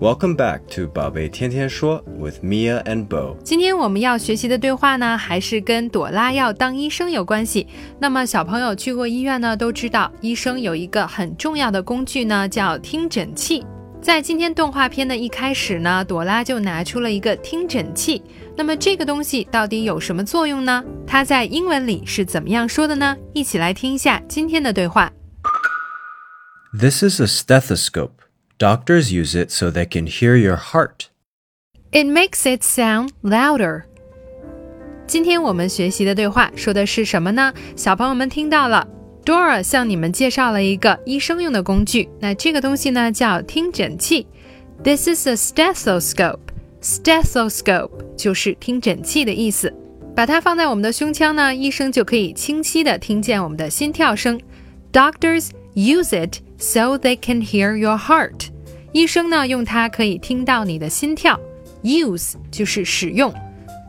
Welcome back to 宝贝天天说 with Mia and Bo. 今天我们要学习的对话呢，还是跟朵拉要当医生有关系。那么小朋友去过医院呢，都知道医生有一个很重要的工具呢，叫听诊器。在今天动画片的一开始呢，朵拉就拿出了一个听诊器。那么这个东西到底有什么作用呢？它在英文里是怎么样说的呢？一起来听一下今天的对话。This is a stethoscope. Doctors use it so they can hear your heart. It makes it sound louder. 今天我们学习的对话说的是什么呢？小朋友们听到了，Dora 向你们介绍了一个医生用的工具。那这个东西呢叫听诊器。This is a stethoscope. Stethoscope 就是听诊器的意思。把它放在我们的胸腔呢，医生就可以清晰的听见我们的心跳声。Doctors use it so they can hear your heart. 医生呢用它可以听到你的心跳。Use 就是使用，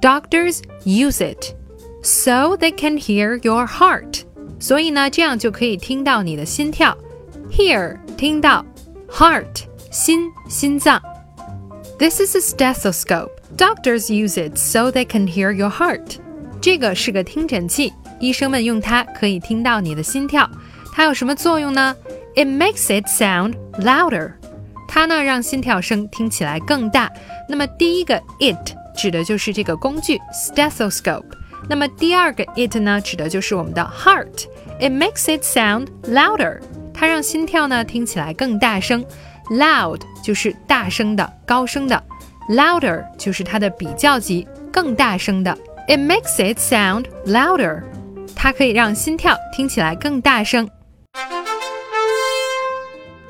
Doctors use it so they can hear your heart。所以呢，这样就可以听到你的心跳。Hear 听到，heart 心心脏。This is a stethoscope. Doctors use it so they can hear your heart. 这个是个听诊器，医生们用它可以听到你的心跳。 它有什么作用呢？It makes it sound louder. 它呢让心跳声听起来更大。那么第一个 it 指的就是这个工具 stethoscope。那么第二个 it 呢指的就是我们的 heart。It makes it sound louder. 它让心跳呢听起来更大声。Loud 就是大声的、高声的，louder 就是它的比较级，更大声的。It makes it sound louder. 它可以让心跳听起来更大声。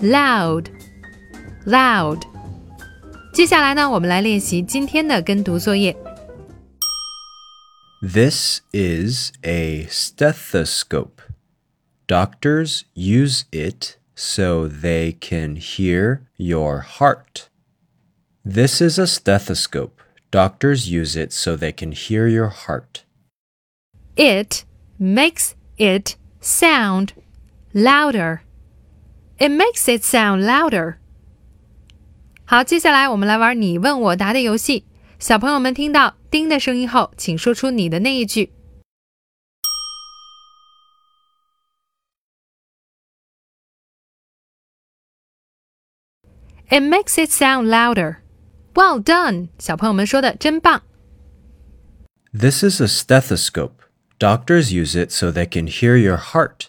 ，loud，loud，loud，loud，loud。接下来呢，我们来练习今天的跟读作业。 This is a stethoscope. Doctors use it so they can hear your heart. This is a stethoscope. Doctors use it so they can hear your heart. It makes it sound louder. It makes it sound louder. 好，接下来我们来玩你问我答的游戏。小朋友们听到“叮”的声音后，请说出你的那一句。 It makes it sound louder. Well done，小朋友们说的真棒。 This is a stethoscope. Doctors use it so they can hear your heart.